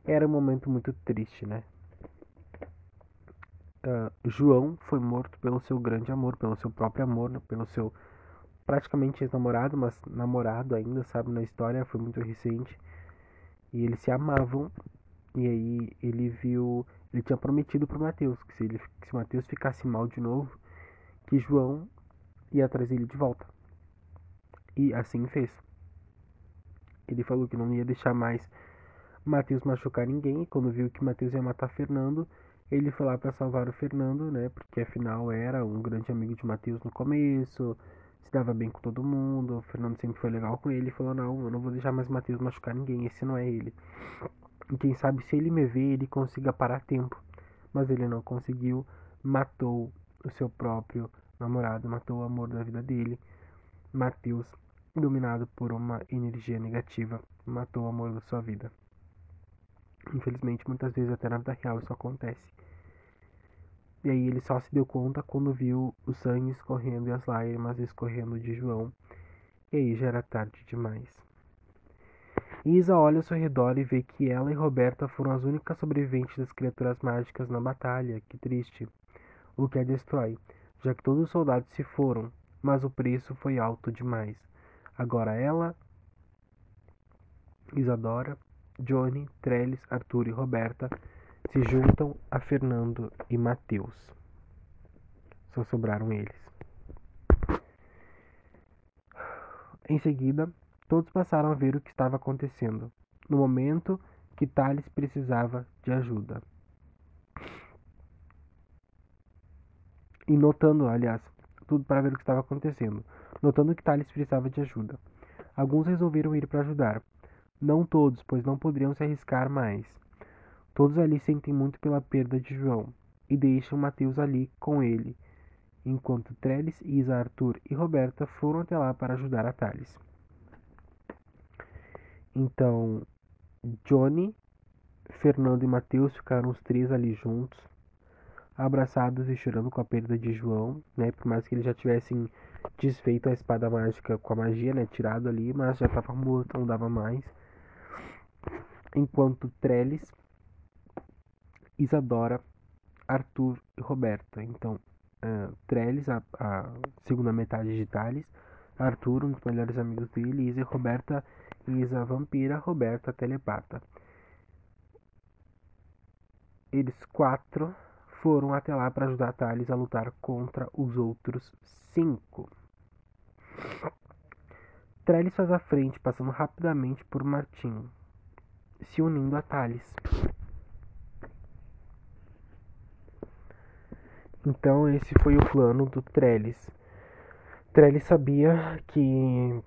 Era um momento muito triste, né? Uh, João foi morto pelo seu grande amor, pelo seu próprio amor, né? pelo seu praticamente ex-namorado, mas namorado ainda, sabe, na história, foi muito recente. E eles se amavam. E aí ele viu, ele tinha prometido pro Mateus que se ele se Mateus ficasse mal de novo, que João ia trazer ele de volta. E assim fez. Ele falou que não ia deixar mais Mateus machucar ninguém. E quando viu que Mateus ia matar Fernando, ele foi lá para salvar o Fernando, né? Porque afinal era um grande amigo de Mateus no começo se dava bem com todo mundo, o Fernando sempre foi legal com ele falou, não, eu não vou deixar mais Matheus machucar ninguém, esse não é ele. E quem sabe se ele me ver, ele consiga parar tempo. Mas ele não conseguiu, matou o seu próprio namorado, matou o amor da vida dele. Matheus, dominado por uma energia negativa, matou o amor da sua vida. Infelizmente, muitas vezes até na vida real isso acontece. E aí ele só se deu conta quando viu o sangue escorrendo e as lágrimas escorrendo de João. E aí já era tarde demais. Isa olha ao seu redor e vê que ela e Roberta foram as únicas sobreviventes das criaturas mágicas na batalha. Que triste. O que a destrói, já que todos os soldados se foram, mas o preço foi alto demais. Agora ela, Isadora, Johnny, Trellis, Arthur e Roberta se juntam a Fernando e Mateus. Só sobraram eles. Em seguida, todos passaram a ver o que estava acontecendo, no momento que Thales precisava de ajuda. E notando, aliás, tudo para ver o que estava acontecendo, notando que Thales precisava de ajuda. Alguns resolveram ir para ajudar. Não todos, pois não poderiam se arriscar mais. Todos ali sentem muito pela perda de João e deixam Mateus ali com ele, enquanto Trellis, Isa, Arthur e Roberta foram até lá para ajudar a Thales. Então, Johnny, Fernando e Mateus ficaram os três ali juntos, abraçados e chorando com a perda de João, né? Por mais que eles já tivessem desfeito a espada mágica com a magia, né? Tirado ali, mas já estava morto, não dava mais. Enquanto Trellis Isadora, Arthur e Roberta. Então, uh, Trellis, a, a, segunda metade de Thales, Arthur, um dos melhores amigos Isa e Roberta, Isa vampira, Roberta telepata. Eles quatro foram até lá para ajudar Thales a lutar contra os outros cinco. Trellis faz a frente, passando rapidamente por Martim, se unindo a Thales. Então esse foi o plano do Trellis. Trellis sabia que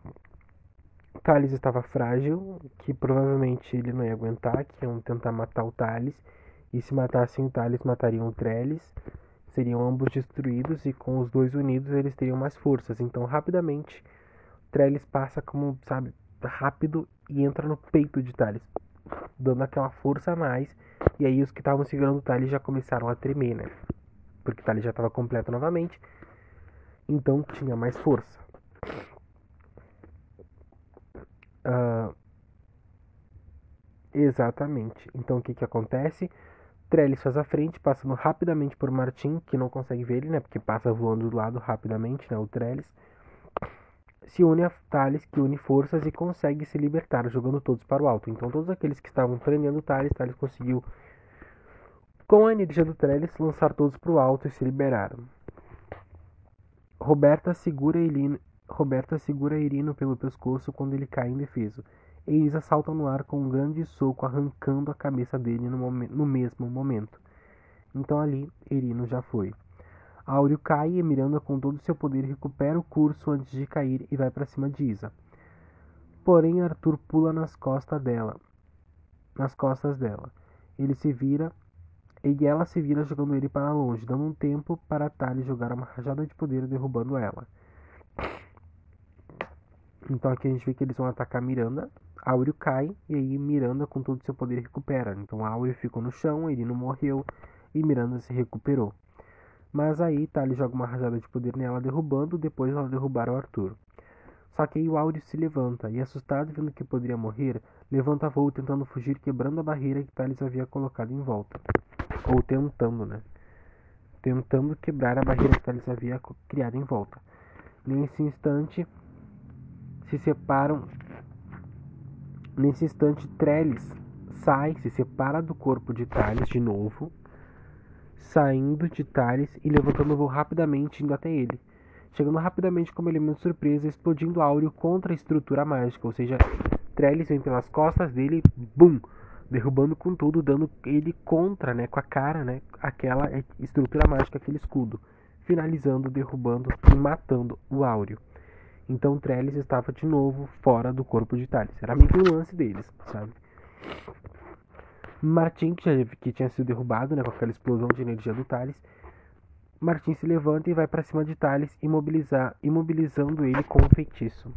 Thales estava frágil, que provavelmente ele não ia aguentar, que iam tentar matar o Thales, e se matassem o Thales, matariam o Trellis, seriam ambos destruídos, e com os dois unidos eles teriam mais forças. Então, rapidamente, Trellis passa como, sabe, rápido e entra no peito de Thales, dando aquela força a mais, e aí os que estavam segurando o Thales já começaram a tremer, né? porque Thales já estava completo novamente, então tinha mais força. Uh, exatamente. Então o que, que acontece? Trellis faz a frente, passando rapidamente por Martin, que não consegue ver ele, né? Porque passa voando do lado rapidamente, né? O Trellis. Se une a Thales, que une forças e consegue se libertar, jogando todos para o alto. Então todos aqueles que estavam prendendo Thales, Thales conseguiu com a energia do Trellis, lançar todos para o alto e se liberaram. Roberta segura Irino, Roberta segura Irino pelo pescoço quando ele cai indefeso. Eisa salta no ar com um grande soco, arrancando a cabeça dele no, no mesmo momento. Então ali, Erino já foi. Áureo cai e Miranda, com todo o seu poder, recupera o curso antes de cair e vai para cima de Isa. Porém, Arthur pula nas costas dela. Nas costas dela. Ele se vira e ela se vira jogando ele para longe, dando um tempo para Tali jogar uma rajada de poder derrubando ela. Então aqui a gente vê que eles vão atacar Miranda. Áureo cai e aí Miranda com todo o seu poder recupera. Então Áureo ficou no chão, ele não morreu e Miranda se recuperou. Mas aí Tali joga uma rajada de poder nela derrubando, depois ela derrubar o Arthur. Só que aí o Áureo se levanta e assustado vendo que poderia morrer, levanta voo tentando fugir quebrando a barreira que Thales havia colocado em volta. Ou tentando, né? Tentando quebrar a barreira que Thales havia criado em volta. Nesse instante, se separam. Nesse instante, Trellis sai, se separa do corpo de Thales de novo, saindo de Thales e levantando o voo rapidamente, indo até ele. Chegando rapidamente como elemento surpresa, explodindo áureo contra a estrutura mágica, ou seja, Trellis vem pelas costas dele, bum, derrubando com tudo, dando ele contra, né, com a cara, né, aquela estrutura mágica, aquele escudo, finalizando, derrubando e matando o Áureo. Então Trellis estava de novo fora do corpo de Thales. Era meio que um lance deles, sabe? Martin, que, já, que tinha sido derrubado, né, com aquela explosão de energia do Thales, Martin se levanta e vai para cima de Thales, imobilizar, imobilizando ele com um feitiço.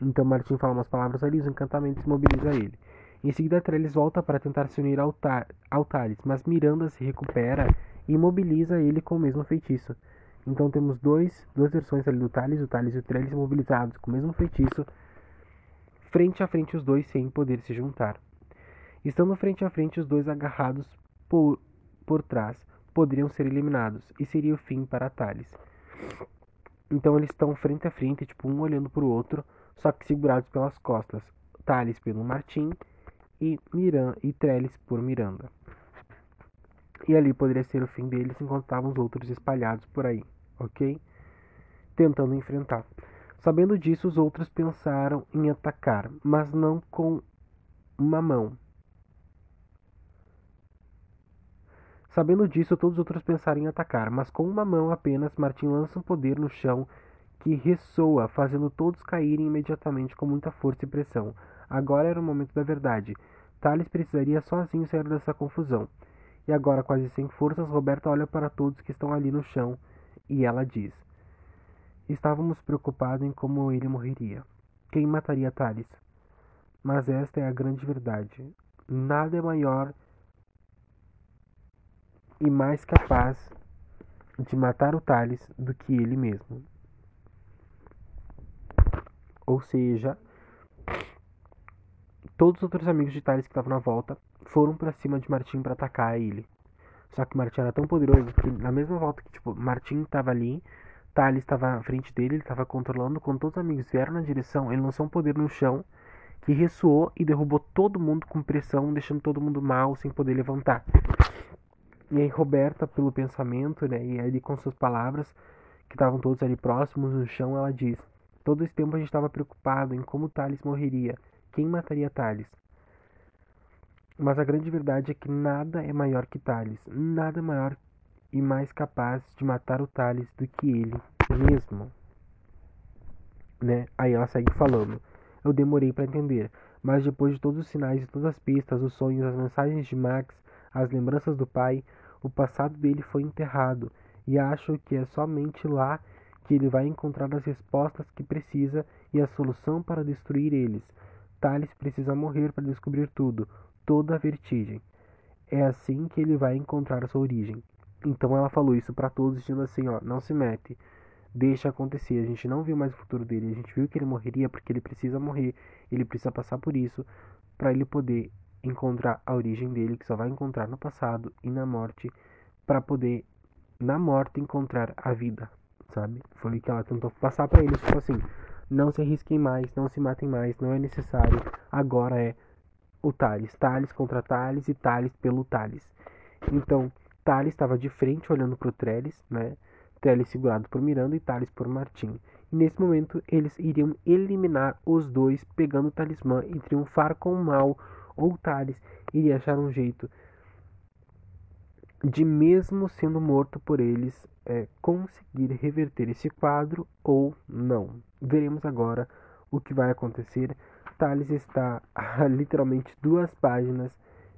Então Martin fala umas palavras ali, os encantamentos imobiliza ele. Em seguida, Trellis volta para tentar se unir ao, Ta ao Thales, mas Miranda se recupera e imobiliza ele com o mesmo feitiço. Então temos dois, duas versões ali do Thales, o Thales e o Trellis imobilizados com o mesmo feitiço, frente a frente os dois sem poder se juntar. Estando frente a frente os dois agarrados por, por trás, poderiam ser eliminados, e seria o fim para Thales. Então eles estão frente a frente, tipo, um olhando para o outro, só que segurados pelas costas. Thales pelo Martim e, Miran, e Trellis por Miranda. E ali poderia ser o fim deles enquanto estavam os outros espalhados por aí, ok? Tentando enfrentar. Sabendo disso, os outros pensaram em atacar, mas não com uma mão. Sabendo disso, todos os outros pensaram em atacar, mas com uma mão apenas, Martin lança um poder no chão que ressoa, fazendo todos caírem imediatamente com muita força e pressão. Agora era o momento da verdade. Thales precisaria sozinho sair dessa confusão. E agora, quase sem forças, Roberta olha para todos que estão ali no chão e ela diz: Estávamos preocupados em como ele morreria. Quem mataria Thales? Mas esta é a grande verdade. Nada é maior e mais capaz de matar o Thales do que ele mesmo. Ou seja, todos os outros amigos de Thales que estavam na volta foram para cima de Martim para atacar ele. Só que Martim era tão poderoso que na mesma volta que tipo Martim estava ali, Thales estava à frente dele, ele estava controlando, quando todos os amigos vieram na direção, ele lançou um poder no chão que ressoou e derrubou todo mundo com pressão, deixando todo mundo mal, sem poder levantar. E aí Roberta, pelo pensamento, né, e ali com suas palavras, que estavam todos ali próximos no chão, ela diz: Todo esse tempo a gente estava preocupado em como Thales morreria, quem mataria Thales. Mas a grande verdade é que nada é maior que Thales, nada é maior e mais capaz de matar o Thales do que ele mesmo. Né? Aí ela segue falando. Eu demorei para entender, mas depois de todos os sinais e todas as pistas, os sonhos, as mensagens de Max, as lembranças do pai, o passado dele foi enterrado, e acho que é somente lá que ele vai encontrar as respostas que precisa e a solução para destruir eles. Thales precisa morrer para descobrir tudo, toda a vertigem. É assim que ele vai encontrar sua origem. Então ela falou isso para todos, dizendo assim, ó, não se mete, deixa acontecer. A gente não viu mais o futuro dele, a gente viu que ele morreria porque ele precisa morrer, ele precisa passar por isso para ele poder encontrar a origem dele, que só vai encontrar no passado e na morte, para poder na morte encontrar a vida, sabe? Foi o que ela tentou passar para eles, tipo assim, não se arrisquem mais, não se matem mais, não é necessário. Agora é o Thales. Thales contra Thales e Thales pelo Thales. Então, Thales estava de frente olhando para o Trellis, né? Trellis segurado por Miranda e Thales por Martim. Nesse momento, eles iriam eliminar os dois, pegando o talismã e triunfar com o mal, ou Thales iria achar um jeito de, mesmo sendo morto por eles, é, conseguir reverter esse quadro ou não. Veremos agora o que vai acontecer. Thales está a literalmente duas páginas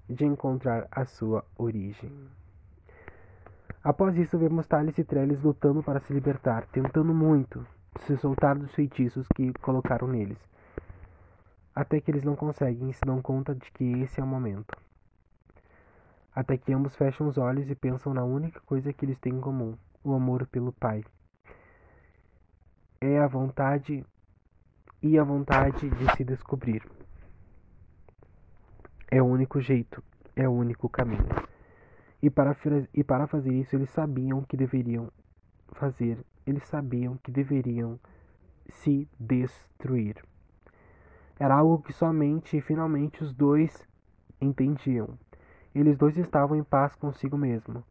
de encontrar a sua origem. Após isso, vemos Thales e Trellis lutando para se libertar, tentando muito se soltar dos feitiços que colocaram neles. Até que eles não conseguem e se dão conta de que esse é o momento. Até que ambos fecham os olhos e pensam na única coisa que eles têm em comum: o amor pelo Pai. É a vontade e a vontade de se descobrir. É o único jeito, é o único caminho. E para, e para fazer isso, eles sabiam que deveriam fazer, eles sabiam que deveriam se destruir. Era algo que somente e finalmente os dois entendiam. Eles dois estavam em paz consigo mesmo.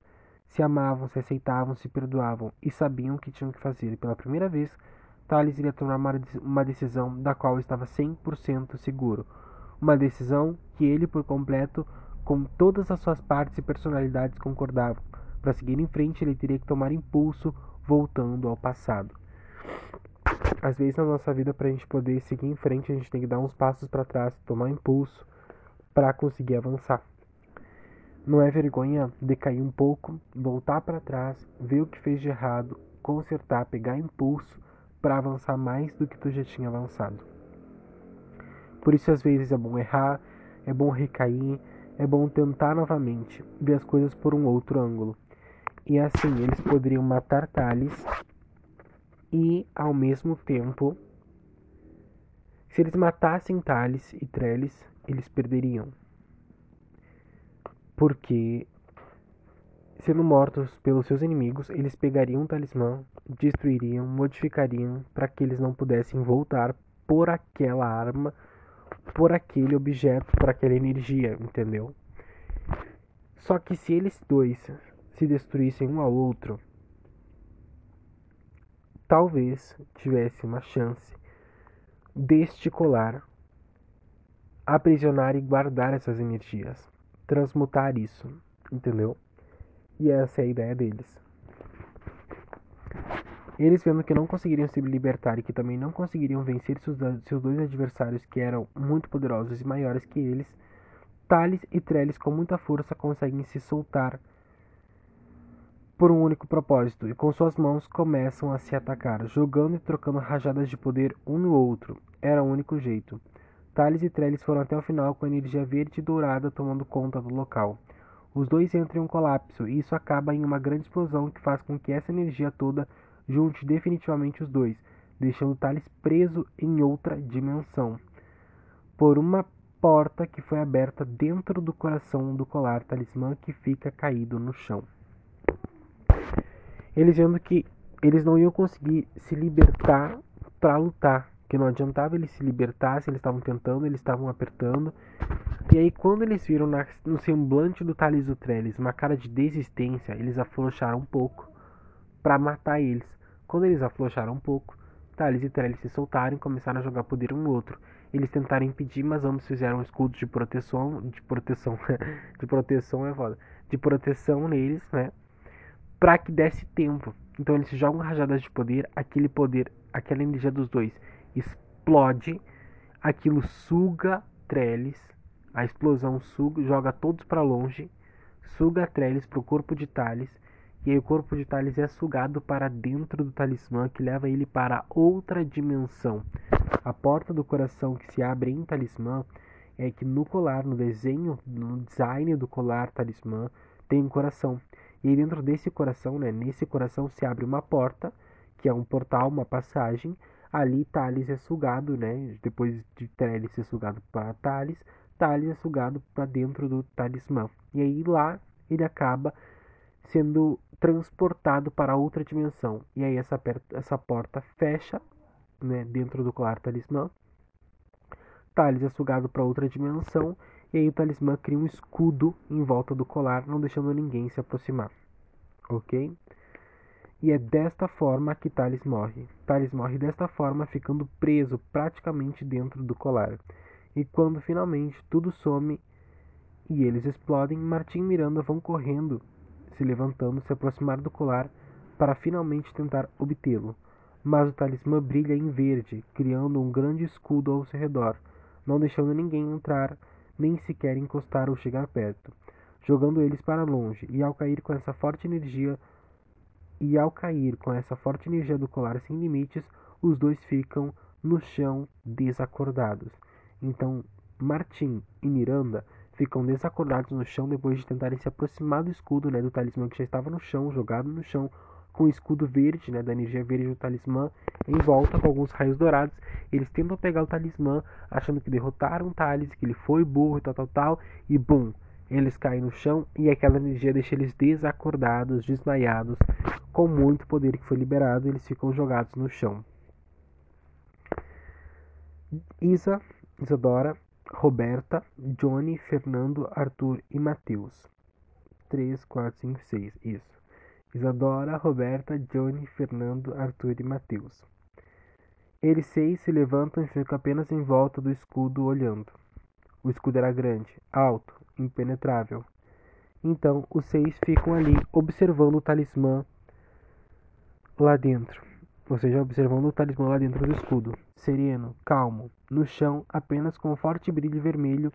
Se amavam, se aceitavam, se perdoavam e sabiam o que tinham que fazer. Pela primeira vez, Thales iria tomar uma decisão da qual estava 100% seguro. Uma decisão que ele, por completo, com todas as suas partes e personalidades concordavam. Para seguir em frente, ele teria que tomar impulso voltando ao passado. Às vezes na nossa vida, para a gente poder seguir em frente, a gente tem que dar uns passos para trás, tomar impulso para conseguir avançar. Não é vergonha decair um pouco, voltar para trás, ver o que fez de errado, consertar, pegar impulso para avançar mais do que tu já tinha avançado. Por isso, às vezes é bom errar, é bom recair, é bom tentar novamente, ver as coisas por um outro ângulo. E assim eles poderiam matar Thales e, ao mesmo tempo, se eles matassem Thales e Trellis, eles perderiam. Porque, sendo mortos pelos seus inimigos, eles pegariam o talismã, destruiriam, modificariam para que eles não pudessem voltar por aquela arma por aquele objeto, por aquela energia, entendeu? Só que se eles dois se destruíssem um ao outro, talvez tivesse uma chance deste colar aprisionar e guardar essas energias, transmutar isso, entendeu? E essa é a ideia deles. Eles vendo que não conseguiriam se libertar e que também não conseguiriam vencer seus, seus dois adversários que eram muito poderosos e maiores que eles, Thales e Trellis com muita força conseguem se soltar por um único propósito e com suas mãos começam a se atacar, jogando e trocando rajadas de poder um no outro. Era o único jeito. Thales e Trellis foram até o final com energia verde e dourada tomando conta do local. Os dois entram em um colapso e isso acaba em uma grande explosão que faz com que essa energia toda junte definitivamente os dois, deixando Thales preso em outra dimensão. Por uma porta que foi aberta dentro do coração do colar talismã que fica caído no chão. Eles vendo que eles não iam conseguir se libertar para lutar, que não adiantava eles se libertar, se eles estavam tentando, eles estavam apertando. E aí quando eles viram na, no semblante do Thales Utrelis uma cara de desistência, eles afrouxaram um pouco para matar eles. Quando eles afrouxaram um pouco, Thales e Trellis se soltaram e começaram a jogar poder um no outro. Eles tentaram impedir, mas ambos fizeram escudos de proteção, de proteção, de proteção é foda, de proteção neles, né? Para que desse tempo. Então eles jogam rajadas de poder, aquele poder, aquela energia dos dois explode, aquilo suga Trellis, a explosão suga, joga todos para longe, suga Trellis pro corpo de Thales e aí o corpo de Thales é sugado para dentro do talismã que leva ele para outra dimensão. A porta do coração que se abre em talismã é que no colar, no desenho, no design do colar talismã, tem um coração. E aí dentro desse coração, né, nesse coração se abre uma porta, que é um portal, uma passagem. Ali Thales é sugado, né, depois de Thales ser sugado para Thales, Thales é sugado para dentro do talismã. E aí lá ele acaba sendo transportado para outra dimensão. E aí essa, essa porta fecha né, dentro do colar talismã. Thales é sugado para outra dimensão e aí o talismã cria um escudo em volta do colar, não deixando ninguém se aproximar. Ok? E é desta forma que Thales morre. Thales morre desta forma, ficando preso praticamente dentro do colar. E quando finalmente tudo some e eles explodem, Martim e Miranda vão correndo, se levantando, se aproximar do colar para finalmente tentar obtê-lo. Mas o talismã brilha em verde, criando um grande escudo ao seu redor, não deixando ninguém entrar, nem sequer encostar ou chegar perto, jogando eles para longe, e ao cair com essa forte energia, e ao cair com essa forte energia do colar sem limites, os dois ficam no chão desacordados. Então, Martim e Miranda ficam desacordados no chão depois de tentarem se aproximar do escudo, né, do talismã que já estava no chão, jogado no chão, com o escudo verde, né, da energia verde do talismã em volta com alguns raios dourados. Eles tentam pegar o talismã, achando que derrotaram o Thales, que ele foi burro tal, tal, tal, e bum, eles caem no chão e aquela energia deixa eles desacordados, desmaiados, com muito poder que foi liberado, eles ficam jogados no chão. Isa Isadora, Roberta, Johnny, Fernando, Arthur e Matheus. 3, 4, 5, 6. Isso. Isadora, Roberta, Johnny, Fernando, Arthur e Matheus. Eles seis se levantam e ficam apenas em volta do escudo olhando. O escudo era grande, alto, impenetrável. Então os seis ficam ali observando o talismã lá dentro ou seja, observando o talismã lá dentro do escudo, sereno, calmo, no chão, apenas com um forte brilho vermelho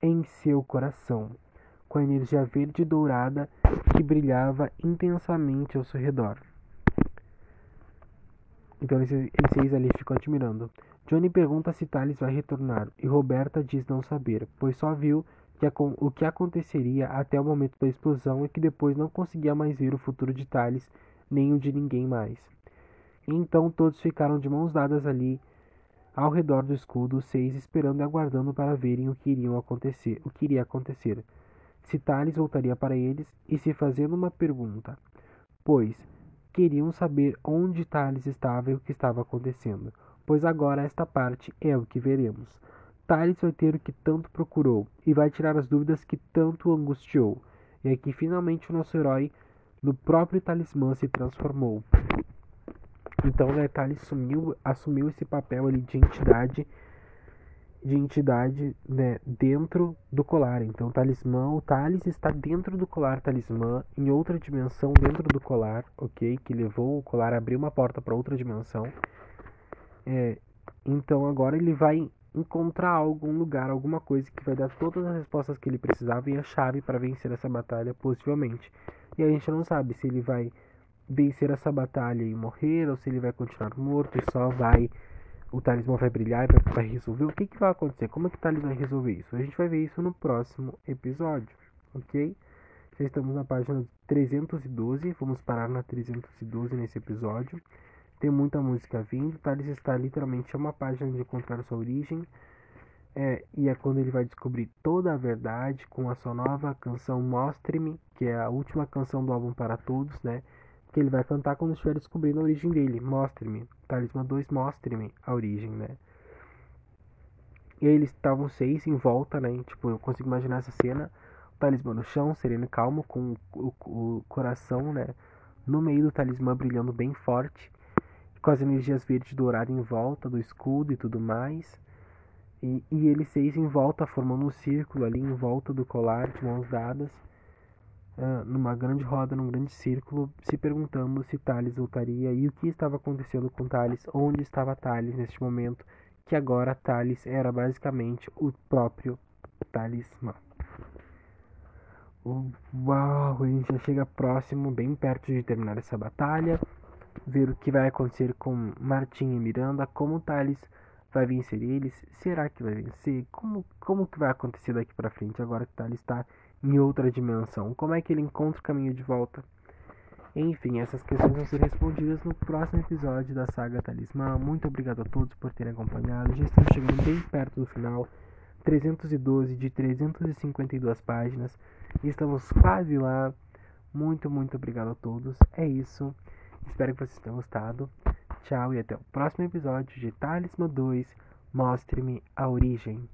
em seu coração, com a energia verde dourada que brilhava intensamente ao seu redor. Então eles, seis ali ficam admirando. Johnny pergunta se Thales vai retornar, e Roberta diz não saber, pois só viu que a, o que aconteceria até o momento da explosão e que depois não conseguia mais ver o futuro de Thales nem o de ninguém mais. Então todos ficaram de mãos dadas ali ao redor do escudo, seis esperando e aguardando para verem o que acontecer, o que iria acontecer. Se Thales voltaria para eles e se fazendo uma pergunta, pois queriam saber onde Thales estava e o que estava acontecendo, pois agora esta parte é o que veremos. Thales vai ter o que tanto procurou e vai tirar as dúvidas que tanto angustiou. E aqui finalmente o nosso herói no próprio talismã se transformou. Então, né, Thales assumiu, assumiu esse papel ali de entidade de entidade né, dentro do colar. Então, o talismã, o Thales está dentro do colar talismã, em outra dimensão dentro do colar, ok? Que levou o colar a abrir uma porta para outra dimensão. É, então, agora ele vai encontrar algum lugar, alguma coisa que vai dar todas as respostas que ele precisava e a chave para vencer essa batalha, possivelmente. E a gente não sabe se ele vai vencer essa batalha e morrer, ou se ele vai continuar morto e só vai. O talismã vai brilhar e vai, vai resolver. O que, que vai acontecer? Como é que o talismã vai resolver isso? A gente vai ver isso no próximo episódio, ok? Já estamos na página 312, vamos parar na 312 nesse episódio. Tem muita música vindo, o Thales está literalmente a uma página de encontrar sua origem. É, e é quando ele vai descobrir toda a verdade com a sua nova canção Mostre-me, que é a última canção do álbum para todos, né? Que ele vai cantar quando estiver descobrindo a origem dele. Mostre-me. Talismã 2, mostre-me a origem, né? E aí eles estavam seis em volta, né? Tipo, eu consigo imaginar essa cena. O talismã no chão, sereno e calmo, com o, o, coração, né? No meio do talismã brilhando bem forte. Com as energias verde e dourada em volta do escudo e tudo mais. E, e eles seis em volta, formando um círculo ali em volta do colar, de mãos dadas uh, numa grande roda, num grande círculo, se perguntando se Thales voltaria e o que estava acontecendo com Thales, onde estava Thales neste momento, que agora Thales era basicamente o próprio talismã. Uau, a gente já chega próximo, bem perto de terminar essa batalha. Ver o que vai acontecer com Martin e Miranda, como Thales vai vencer eles, será que vai vencer? Como, como que vai acontecer daqui para frente agora que Thales está em outra dimensão? Como é que ele encontra o caminho de volta? Enfim, essas questões vão ser respondidas no próximo episódio da saga Talismã. Muito obrigado a todos por terem acompanhado. Já estamos chegando bem perto do final. 312 de 352 páginas. Estamos quase lá. Muito, muito obrigado a todos. É isso. Espero que vocês tenham gostado. Tchau e até o próximo episódio de Talismã 2. Mostre-me a origem.